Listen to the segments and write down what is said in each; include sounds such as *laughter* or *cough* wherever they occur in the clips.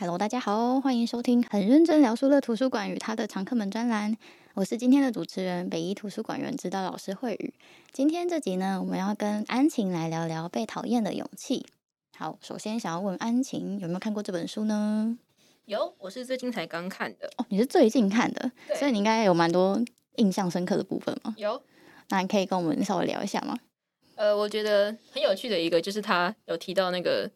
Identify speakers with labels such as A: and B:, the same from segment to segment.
A: Hello，大家好，欢迎收听很认真聊书的图书馆与它的常客们专栏。我是今天的主持人，北一图书馆员指导老师慧宇。今天这集呢，我们要跟安晴来聊聊《被讨厌的勇气》。好，首先想要问安晴有没有看过这本书呢？
B: 有，我是最近才刚看的。
A: 哦，你是最近看的，所以你应该有蛮多印象深刻的部分吗？
B: 有，
A: 那你可以跟我们稍微聊一下吗？
B: 呃，我觉得很有趣的一个就是他有提到那个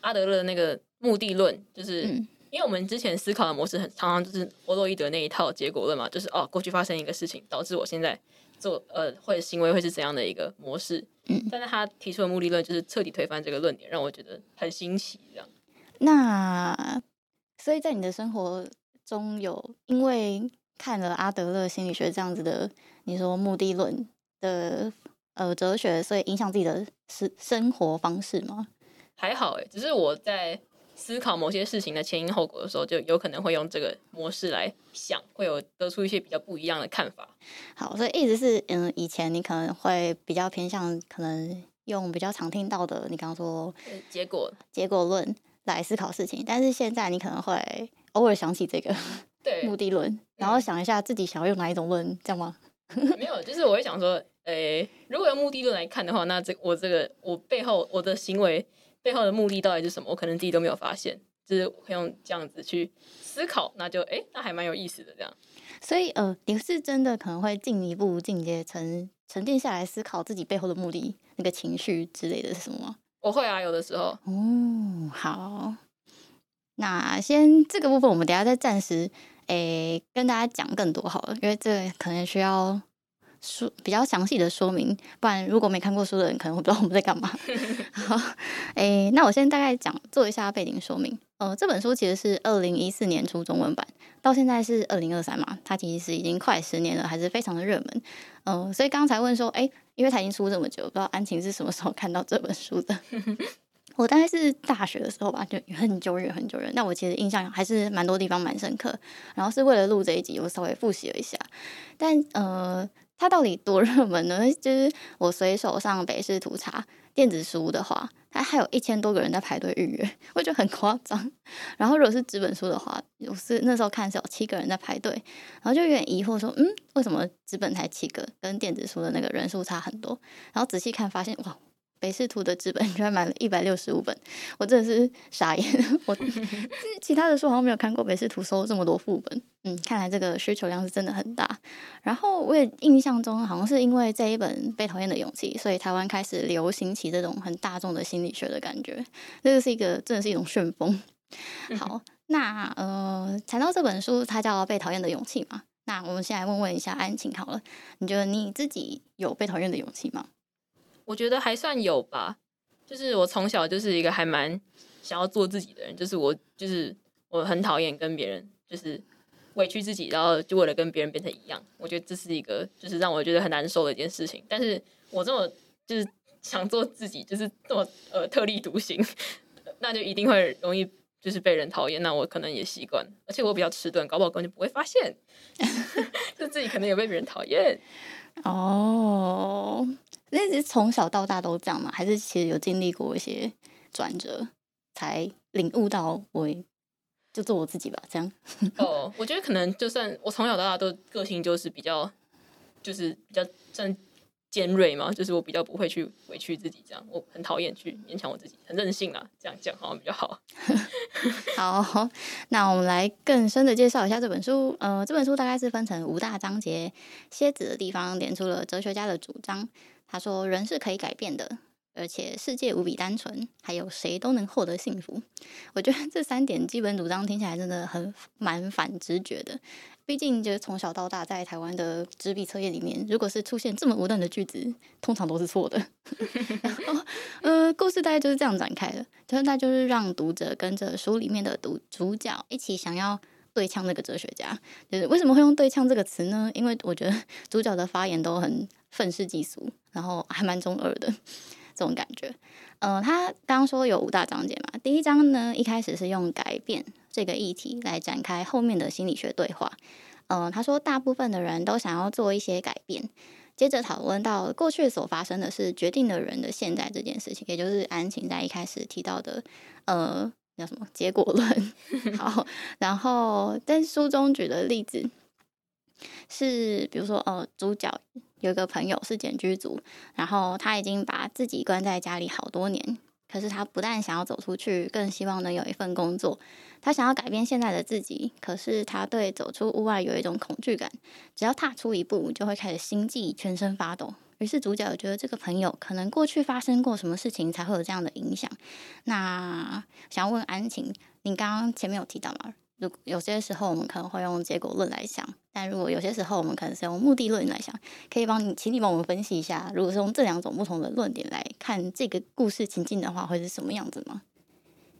B: 阿德勒的那个目的论，就是、嗯、因为我们之前思考的模式很常常就是弗洛伊德那一套结果论嘛，就是哦，过去发生一个事情导致我现在做呃或者行为会是怎样的一个模式。嗯，但是他提出的目的论就是彻底推翻这个论点，让我觉得很新奇。这样，
A: 那。所以在你的生活中有因为看了阿德勒心理学这样子的，你说目的论的呃哲学，所以影响自己的生生活方式吗？
B: 还好诶，只是我在思考某些事情的前因后果的时候，就有可能会用这个模式来想，会有得出一些比较不一样的看法。
A: 好，所以一直是嗯，以前你可能会比较偏向可能用比较常听到的，你刚刚说
B: 结果
A: 结果论。来思考事情，但是现在你可能会偶尔想起这个 *laughs*
B: 对
A: 目的论，
B: 嗯、
A: 然后想一下自己想要用哪一种论，这样吗？*laughs*
B: 没有，就是我会想说，诶、欸，如果用目的论来看的话，那这我这个我背后我的行为背后的目的到底是什么？我可能自己都没有发现，就是会用这样子去思考，那就诶、欸，那还蛮有意思的这样。
A: 所以呃，你是真的可能会进一步进阶成沉淀下来思考自己背后的目的，那个情绪之类的是什么吗？
B: 我会啊，有的时候。
A: 哦，好，那先这个部分，我们等下再暂时诶、欸、跟大家讲更多好了，因为这可能需要说比较详细的说明，不然如果没看过书的人可能会不知道我们在干嘛。*laughs* 好，诶、欸，那我先大概讲做一下背景说明。呃，这本书其实是二零一四年出中文版，到现在是二零二三嘛，它其实是已经快十年了，还是非常的热门。嗯、呃，所以刚才问说，哎、欸，因为它已经出这么久，不知道安晴是什么时候看到这本书的？*laughs* 我大概是大学的时候吧，就很久远很久远。那我其实印象还是蛮多地方蛮深刻。然后是为了录这一集，我稍微复习了一下。但呃，它到底多热门呢？*laughs* 就是我随手上北市图查电子书的话。它还有一千多个人在排队预约，*laughs* 我觉得很夸张。*laughs* 然后如果是纸本书的话，我是那时候看是有七个人在排队，然后就有点疑惑说，嗯，为什么纸本才七个，跟电子书的那个人数差很多？然后仔细看发现，哇！北市图的纸本 *laughs* 居然买了一百六十五本，我真的是傻眼。我 *laughs* 其他的书好像没有看过，北市图收这么多副本，嗯，看来这个需求量是真的很大。然后我也印象中好像是因为这一本《被讨厌的勇气》，所以台湾开始流行起这种很大众的心理学的感觉，这个是一个真的是一种旋风。好，那呃，谈到这本书，它叫《被讨厌的勇气》嘛，那我们先来问问一下安晴好了，你觉得你自己有被讨厌的勇气吗？
B: 我觉得还算有吧，就是我从小就是一个还蛮想要做自己的人，就是我就是我很讨厌跟别人就是委屈自己，然后就为了跟别人变成一样。我觉得这是一个就是让我觉得很难受的一件事情。但是我这么就是想做自己，就是这么呃特立独行，*laughs* 那就一定会容易就是被人讨厌。那我可能也习惯，而且我比较迟钝，搞不好根本就不会发现，*laughs* 就自己可能也被别人讨厌 *laughs*
A: 哦。那是从小到大都这样吗？还是其实有经历过一些转折，才领悟到我就做我自己吧？这样 *laughs*
B: 哦，我觉得可能就算我从小到大都个性就是比较，就是比较算尖锐嘛，就是我比较不会去委屈自己，这样我很讨厌去勉强我自己，很任性啊，这样讲好像比较好。*laughs*
A: 好，那我们来更深的介绍一下这本书。呃，这本书大概是分成五大章节，蝎子的地方点出了哲学家的主张。他说：“人是可以改变的，而且世界无比单纯，还有谁都能获得幸福。”我觉得这三点基本主张听起来真的很蛮反直觉的。毕竟，就是从小到大在台湾的纸笔测验里面，如果是出现这么无断的句子，通常都是错的。*laughs* 然后，呃，故事大概就是这样展开的，就是他就是让读者跟着书里面的读主角一起想要对呛那个哲学家，就是为什么会用对呛这个词呢？因为我觉得主角的发言都很愤世嫉俗，然后还蛮中二的这种感觉。呃，他刚刚说有五大章节嘛，第一章呢一开始是用改变这个议题来展开后面的心理学对话。呃，他说大部分的人都想要做一些改变，接着讨论到过去所发生的是决定的人的现在这件事情，也就是安晴在一开始提到的，呃。叫什么结果论？*laughs* 好，然后在书中举的例子是，比如说，哦，主角有一个朋友是茧居族，然后他已经把自己关在家里好多年，可是他不但想要走出去，更希望能有一份工作。他想要改变现在的自己，可是他对走出屋外有一种恐惧感，只要踏出一步，就会开始心悸，全身发抖。于是主角觉得这个朋友可能过去发生过什么事情才会有这样的影响。那想要问安晴，你刚刚前面有提到吗？如有些时候我们可能会用结果论来想，但如果有些时候我们可能是用目的论来想，可以帮你，请你帮我们分析一下，如果是用这两种不同的论点来看这个故事情境的话，会是什么样子吗？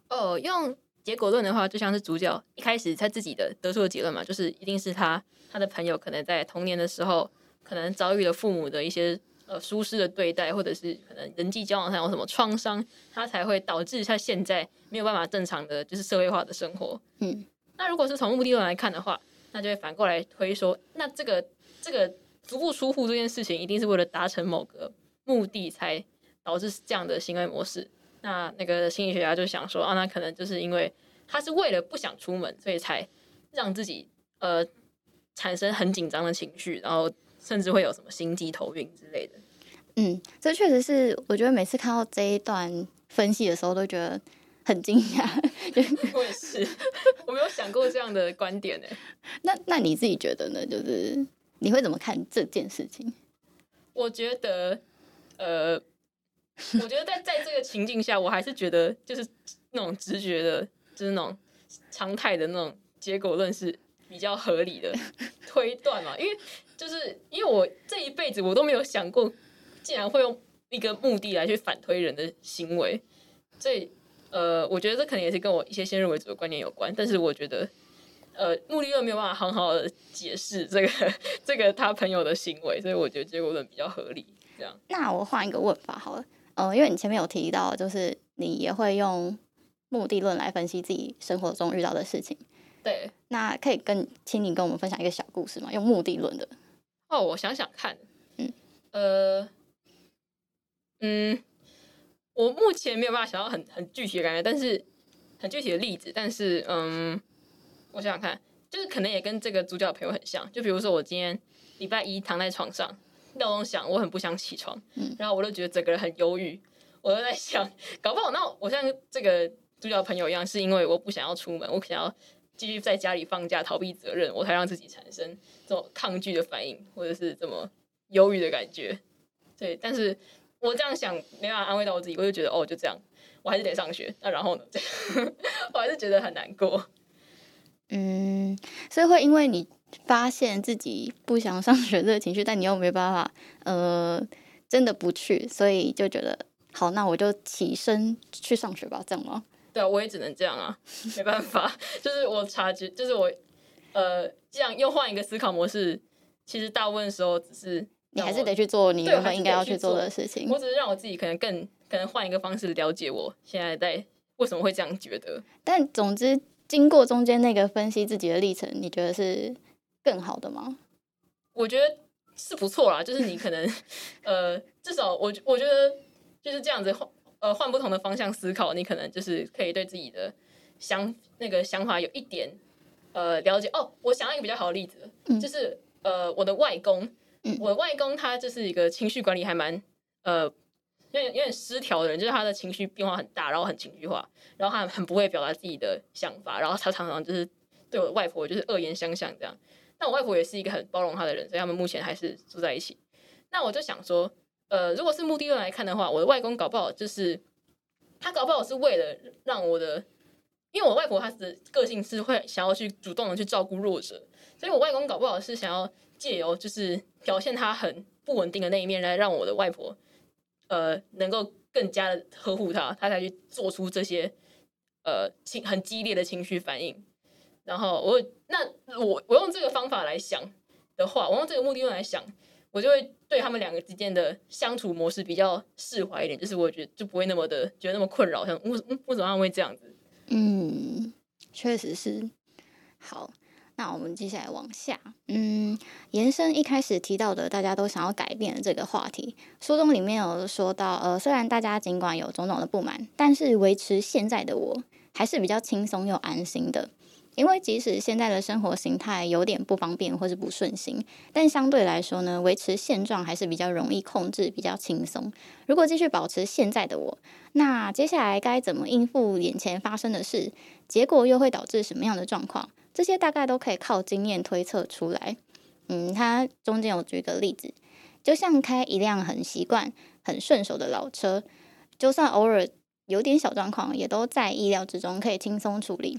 B: 哦，用结果论的话，就像是主角一开始他自己的得出的结论嘛，就是一定是他他的朋友可能在童年的时候可能遭遇了父母的一些。呃，舒适的对待，或者是可能人际交往上有什么创伤，他才会导致他现在没有办法正常的就是社会化的生活。嗯，那如果是从目的论来看的话，那就会反过来推说，那这个这个足不出户这件事情，一定是为了达成某个目的才导致这样的行为模式。那那个心理学家就想说啊，那可能就是因为他是为了不想出门，所以才让自己呃产生很紧张的情绪，然后甚至会有什么心悸、头晕之类的。
A: 嗯，这确实是，我觉得每次看到这一段分析的时候，都觉得很惊讶。*laughs*
B: 我也是，我没有想过这样的观点呢。*laughs*
A: 那那你自己觉得呢？就是你会怎么看这件事情？
B: 我觉得，呃，我觉得在在这个情境下，我还是觉得就是那种直觉的，就是那种常态的那种结果论是比较合理的 *laughs* 推断嘛。因为就是因为我这一辈子我都没有想过。竟然会用一个目的来去反推人的行为，所以呃，我觉得这可能也是跟我一些先入为主的观念有关。但是我觉得，呃，目的论没有办法很好的解释这个 *laughs* 这个他朋友的行为，所以我觉得结果论比较合理。这样，
A: 那我换一个问法好了，呃，因为你前面有提到，就是你也会用目的论来分析自己生活中遇到的事情。
B: 对，
A: 那可以跟，请你跟我们分享一个小故事吗？用目的论的。
B: 哦，我想想看，嗯，呃。嗯，我目前没有办法想到很很具体的感觉，但是很具体的例子。但是，嗯，我想想看，就是可能也跟这个主角的朋友很像。就比如说，我今天礼拜一躺在床上，闹钟响，我很不想起床，然后我就觉得整个人很忧郁。我就在想，搞不好那我像这个主角朋友一样，是因为我不想要出门，我想要继续在家里放假逃避责任，我才让自己产生这种抗拒的反应，或者是这么忧郁的感觉。对，但是。我这样想没办法安慰到我自己，我就觉得哦，就这样，我还是得上学。那然后呢？*laughs* 我还是觉得很难过。
A: 嗯，所以会因为你发现自己不想上学这个情绪，但你又没办法，呃，真的不去，所以就觉得好，那我就起身去上学吧，这样吗？
B: 对啊，我也只能这样啊，没办法，*laughs* 就是我察觉，就是我，呃，这样又换一个思考模式，其实大部分时候只是。
A: 你还是得去做你原本应该要去做的事情。
B: 我只是让我自己可能更可能换一个方式了解我现在在为什么会这样觉得。
A: 但总之，经过中间那个分析自己的历程，你觉得是更好的吗？
B: 我觉得是不错啦，就是你可能 *laughs* 呃，至少我我觉得就是这样子换呃换不同的方向思考，你可能就是可以对自己的想那个想法有一点呃了解。哦，我想到一个比较好的例子，嗯、就是呃我的外公。我外公他就是一个情绪管理还蛮呃有点有点失调的人，就是他的情绪变化很大，然后很情绪化，然后他很不会表达自己的想法，然后他常常就是对我外婆就是恶言相向这样。但我外婆也是一个很包容他的人，所以他们目前还是住在一起。那我就想说，呃，如果是目的论来看的话，我的外公搞不好就是他搞不好是为了让我的，因为我外婆她的个性是会想要去主动的去照顾弱者，所以我外公搞不好是想要。借由就是表现他很不稳定的那一面，来让我的外婆，呃，能够更加的呵护他，他才去做出这些，呃，情很激烈的情绪反应。然后我那我我用这个方法来想的话，我用这个目的用来想，我就会对他们两个之间的相处模式比较释怀一点，就是我觉得就不会那么的觉得那么困扰，像为为什么他会这样子？
A: 嗯，确实是。好，那我们接下来往下，嗯，延伸一开始提到的大家都想要改变的这个话题，书中里面有说到，呃，虽然大家尽管有种种的不满，但是维持现在的我还是比较轻松又安心的。因为即使现在的生活形态有点不方便或是不顺心，但相对来说呢，维持现状还是比较容易控制，比较轻松。如果继续保持现在的我，那接下来该怎么应付眼前发生的事？结果又会导致什么样的状况？这些大概都可以靠经验推测出来。嗯，他中间有举个例子，就像开一辆很习惯、很顺手的老车，就算偶尔有点小状况，也都在意料之中，可以轻松处理。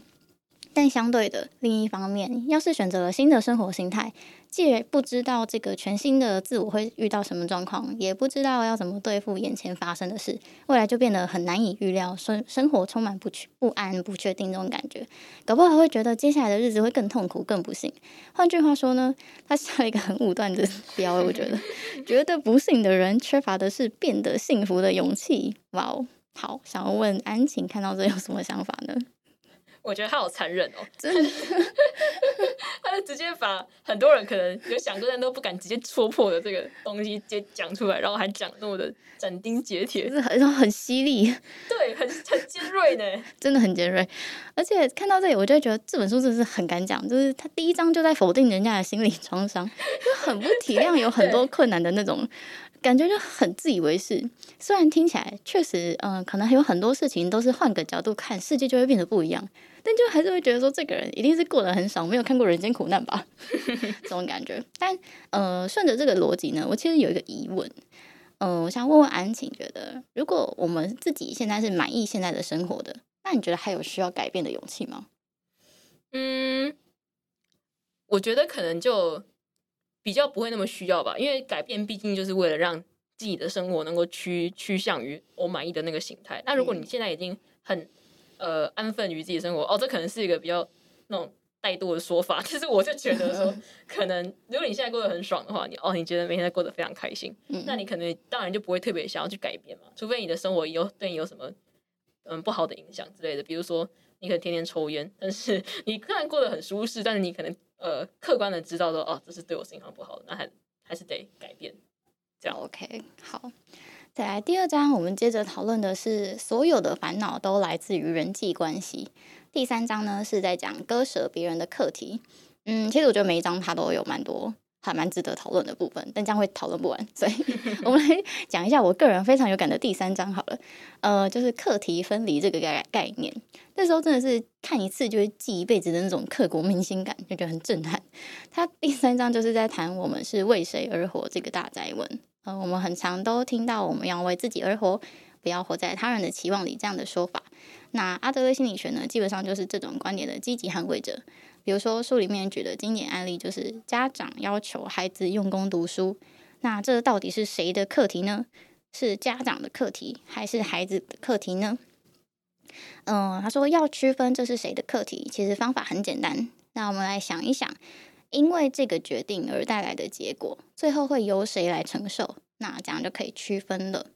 A: 但相对的，另一方面，要是选择了新的生活形态，既不知道这个全新的自我会遇到什么状况，也不知道要怎么对付眼前发生的事，未来就变得很难以预料，生生活充满不确不安、不确定这种感觉，搞不好会觉得接下来的日子会更痛苦、更不幸。换句话说呢，他下了一个很武断的标，我觉得，觉得不幸的人缺乏的是变得幸福的勇气。哇哦，好，想要问安晴，看到这有什么想法呢？
B: 我觉得他好残忍哦，真的，*laughs* 他就直接把很多人可能有想过但都不敢直接戳破的这个东西直接讲出来，然后还讲那么的斩钉截铁，
A: 是很很犀利，
B: 对，很很尖锐呢，*laughs*
A: 真的很尖锐。而且看到这里，我就觉得这本书真的是很敢讲，就是他第一章就在否定人家的心理创伤，就很不体谅有很多困难的那种。感觉就很自以为是，虽然听起来确实，嗯、可能还有很多事情都是换个角度看，世界就会变得不一样，但就还是会觉得说，这个人一定是过得很爽，没有看过人间苦难吧，*laughs* 这种感觉。但，呃，顺着这个逻辑呢，我其实有一个疑问，嗯、呃，我想问问安晴，觉得如果我们自己现在是满意现在的生活的，那你觉得还有需要改变的勇气吗？
B: 嗯，我觉得可能就。比较不会那么需要吧，因为改变毕竟就是为了让自己的生活能够趋趋向于我满意的那个形态。那如果你现在已经很呃安分于自己的生活，哦，这可能是一个比较那种怠惰的说法。其 *laughs* 实我就觉得说，*laughs* 可能如果你现在过得很爽的话，你哦你觉得每天都过得非常开心，那你可能当然就不会特别想要去改变嘛。除非你的生活有对你有什么嗯不好的影响之类的，比如说你可能天天抽烟，但是 *laughs* 你虽然过得很舒适，但是你可能。呃，客观的知道说，哦，这是对我信号不好，那还还是得改变。这样
A: OK，好。再来第二章，我们接着讨论的是所有的烦恼都来自于人际关系。第三章呢是在讲割舍别人的课题。嗯，其实我觉得每一章它都有蛮多。还蛮值得讨论的部分，但这样会讨论不完，所以我们来讲一下我个人非常有感的第三章好了。呃，就是课题分离这个概概念，那时候真的是看一次就会记一辈子的那种刻骨铭心感，就觉得很震撼。他第三章就是在谈我们是为谁而活这个大灾问。呃，我们很常都听到我们要为自己而活，不要活在他人的期望里这样的说法。那阿德勒心理学呢，基本上就是这种观点的积极捍卫者。比如说书里面举的经典案例就是家长要求孩子用功读书，那这到底是谁的课题呢？是家长的课题还是孩子的课题呢？嗯，他说要区分这是谁的课题，其实方法很简单。那我们来想一想，因为这个决定而带来的结果，最后会由谁来承受？那这样就可以区分了。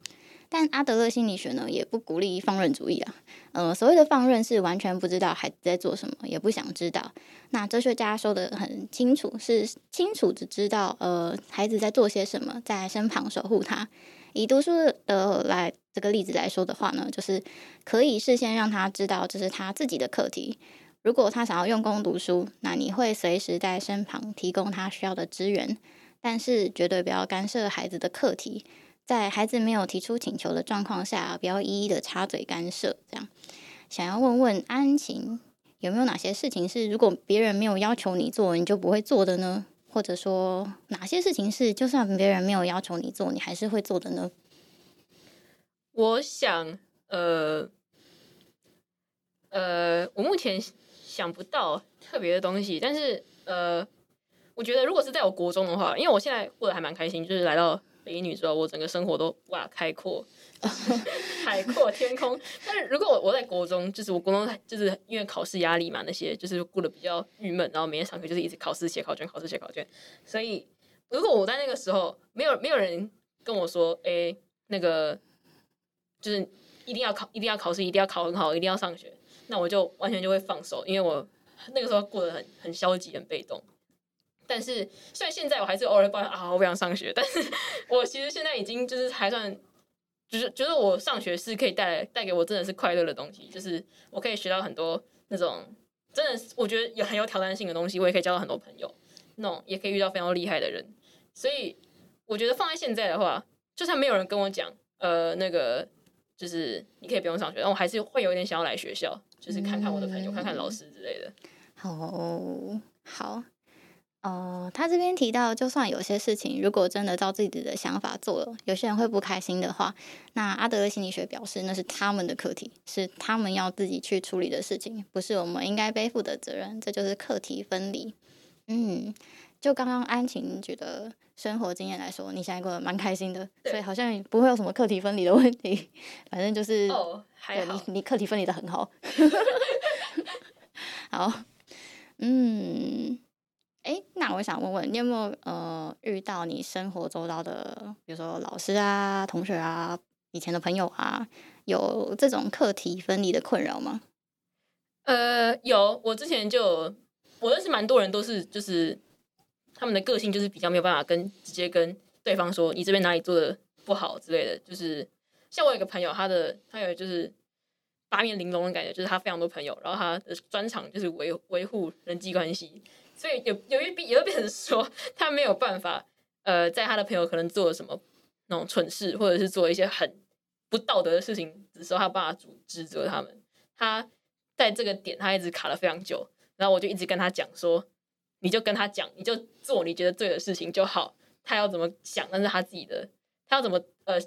A: 但阿德勒心理学呢，也不鼓励放任主义啊。呃，所谓的放任是完全不知道孩子在做什么，也不想知道。那哲学家说得很清楚，是清楚的知道，呃，孩子在做些什么，在身旁守护他。以读书的来这个例子来说的话呢，就是可以事先让他知道这是他自己的课题。如果他想要用功读书，那你会随时在身旁提供他需要的资源，但是绝对不要干涉孩子的课题。在孩子没有提出请求的状况下，不要一一的插嘴干涉。这样，想要问问安晴，有没有哪些事情是如果别人没有要求你做，你就不会做的呢？或者说，哪些事情是就算别人没有要求你做，你还是会做的呢？
B: 我想，呃，呃，我目前想不到特别的东西，但是，呃，我觉得如果是在我国中的话，因为我现在过得还蛮开心，就是来到。北一女之后，我整个生活都哇开阔，*laughs* 海阔天空。但是如果我我在国中，就是我国中就是因为考试压力嘛，那些就是过得比较郁闷，然后每天上课就是一直考试写考卷，考试写考卷。所以如果我在那个时候没有没有人跟我说，哎、欸，那个就是一定要考，一定要考试，一定要考很好，一定要上学，那我就完全就会放手，因为我那个时候过得很很消极，很被动。但是，虽然现在我还是偶尔抱怨啊，我不想上学。但是 *laughs* 我其实现在已经就是还算，就是觉得我上学是可以带来带给我真的是快乐的东西，就是我可以学到很多那种真的是我觉得有很有挑战性的东西，我也可以交到很多朋友，那种也可以遇到非常厉害的人。所以我觉得放在现在的话，就算没有人跟我讲，呃，那个就是你可以不用上学，但我还是会有一点想要来学校，就是看看我的朋友，嗯、看看老师之类的。
A: 好好。哦，他这边提到，就算有些事情如果真的照自己的想法做了，有些人会不开心的话，那阿德勒心理学表示那是他们的课题，是他们要自己去处理的事情，不是我们应该背负的责任。这就是课题分离。嗯，就刚刚安晴觉得生活经验来说，你现在过得蛮开心的，所以好像不会有什么课题分离的问题。反正就是
B: 哦，还好，
A: 你你课题分离的很好。*laughs* *laughs* 好，嗯。哎，那我想问问你有没有呃遇到你生活周遭的，比如说老师啊、同学啊、以前的朋友啊，有这种课题分离的困扰吗？
B: 呃，有，我之前就我认识蛮多人，都是就是他们的个性就是比较没有办法跟直接跟对方说你这边哪里做的不好之类的。就是像我有一个朋友，他的他有就是八面玲珑的感觉，就是他非常多朋友，然后他的专长就是维维护人际关系。所以有有一变，有一变成说他没有办法，呃，在他的朋友可能做了什么那种蠢事，或者是做一些很不道德的事情的时候，他爸指责他们。他在这个点他一直卡了非常久，然后我就一直跟他讲说，你就跟他讲，你就做你觉得对的事情就好。他要怎么想，那是他自己的；他要怎么呃，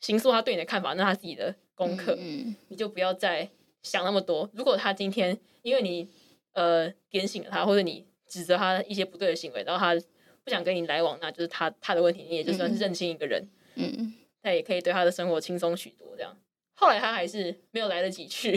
B: 形塑他对你的看法，那是他自己的功课。嗯，你就不要再想那么多。如果他今天因为你。呃，点醒了他，或者你指责他一些不对的行为，然后他不想跟你来往，那就是他他的问题，你也就算是认清一个人，嗯，他也可以对他的生活轻松许多。这样，后来他还是没有来得及去，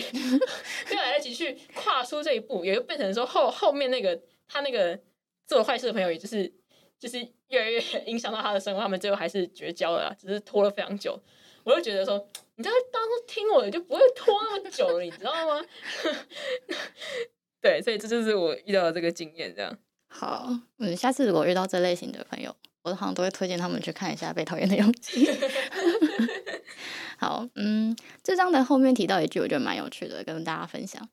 B: *laughs* 没有来得及去跨出这一步，也就变成说后后面那个他那个做坏事的朋友，也就是就是越来越 *laughs* 影响到他的生活，他们最后还是绝交了，只是拖了非常久。我就觉得说，你在当初听我的，就不会拖那么久了，你知道吗？*laughs* 对，所以这就是我遇到的这个经验，这样。
A: 好，嗯，下次如果遇到这类型的朋友，我好像都会推荐他们去看一下《被讨厌的勇气》。*laughs* 好，嗯，这章的后面提到一句，我觉得蛮有趣的，跟大家分享。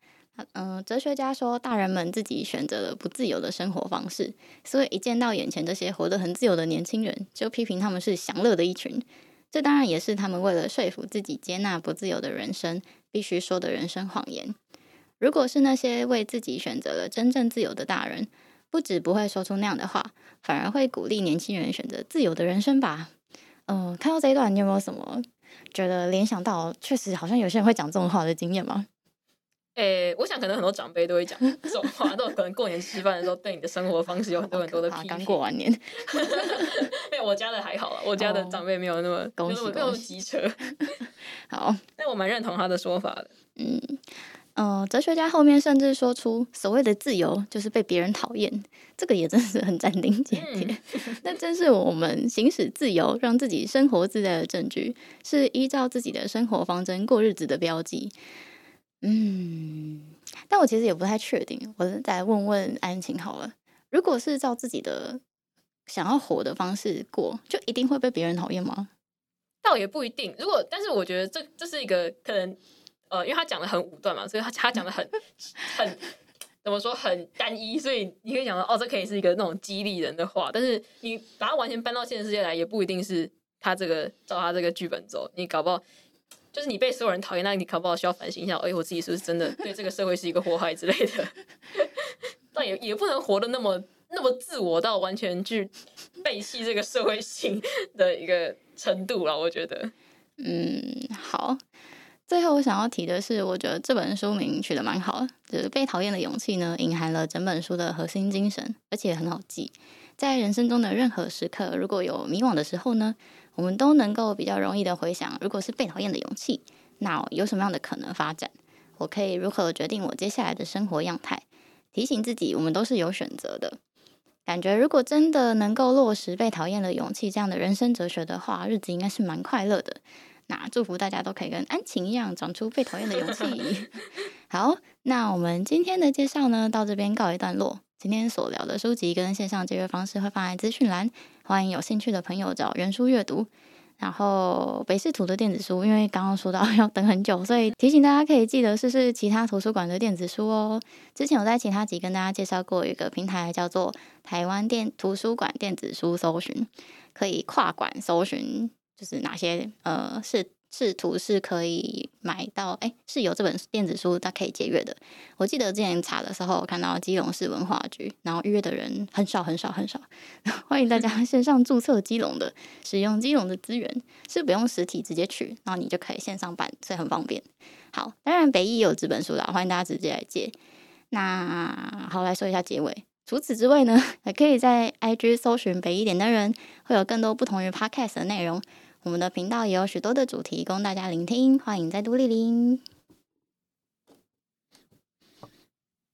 A: 嗯，哲学家说，大人们自己选择了不自由的生活方式，所以一见到眼前这些活得很自由的年轻人，就批评他们是享乐的一群。这当然也是他们为了说服自己接纳不自由的人生，必须说的人生谎言。如果是那些为自己选择了真正自由的大人，不止不会说出那样的话，反而会鼓励年轻人选择自由的人生吧。嗯、呃，看到这一段，你有没有什么觉得联想到，确实好像有些人会讲这种话的经验吗？
B: 诶、欸，我想可能很多长辈都会讲这种话，都可能过年吃饭的时候对你的生活方式有很多很多的批评。
A: 刚过完年，
B: 没有我家的还好了，我家的长辈没有那么、没有那么机车。*laughs*
A: 好，
B: 但我蛮认同他的说法的。
A: 嗯。嗯、呃，哲学家后面甚至说出所谓的自由就是被别人讨厌，这个也真是很斩钉截铁。那、嗯、*laughs* 正是我们行使自由，让自己生活自在的证据，是依照自己的生活方针过日子的标记。嗯，但我其实也不太确定，我再问问安晴好了。如果是照自己的想要活的方式过，就一定会被别人讨厌吗？
B: 倒也不一定。如果，但是我觉得这这是一个可能。呃，因为他讲的很武断嘛，所以他他讲的很 *laughs* 很怎么说很单一，所以你可以讲到哦，这可以是一个那种激励人的话，但是你把它完全搬到现实世界来，也不一定是他这个照他这个剧本走，你搞不好就是你被所有人讨厌，那你搞不好需要反省一下，哎，我自己是不是真的对这个社会是一个祸害之类的？*laughs* 但也也不能活得那么那么自我到完全去背弃这个社会性的一个程度了，我觉得。
A: 嗯，好。最后我想要提的是，我觉得这本书名取得蛮好的，就是《被讨厌的勇气》呢，隐含了整本书的核心精神，而且很好记。在人生中的任何时刻，如果有迷惘的时候呢，我们都能够比较容易的回想，如果是被讨厌的勇气，那有什么样的可能发展？我可以如何决定我接下来的生活样态？提醒自己，我们都是有选择的。感觉如果真的能够落实被讨厌的勇气这样的人生哲学的话，日子应该是蛮快乐的。那祝福大家都可以跟安晴一样，长出被讨厌的勇气。*laughs* *laughs* 好，那我们今天的介绍呢，到这边告一段落。今天所聊的书籍跟线上借阅方式会放在资讯栏，欢迎有兴趣的朋友找原书阅读。然后北市图的电子书，因为刚刚说到 *laughs* 要等很久，所以提醒大家可以记得试试其他图书馆的电子书哦。之前我在其他集跟大家介绍过一个平台，叫做台湾电图书馆电子书搜寻，可以跨馆搜寻，就是哪些呃是。试图是可以买到，哎、欸，是有这本电子书，它可以借阅的。我记得之前查的时候，看到基隆市文化局，然后预约的人很少很少很少。*laughs* 欢迎大家线上注册基隆的，使用基隆的资源，是不用实体直接去，然后你就可以线上办，所以很方便。好，当然北艺也有这本书啦，欢迎大家直接来借。那好，来说一下结尾。除此之外呢，*laughs* 还可以在 IG 搜寻北一点的人，会有更多不同于 Podcast 的内容。我们的频道也有许多的主题供大家聆听，欢迎再度莅临。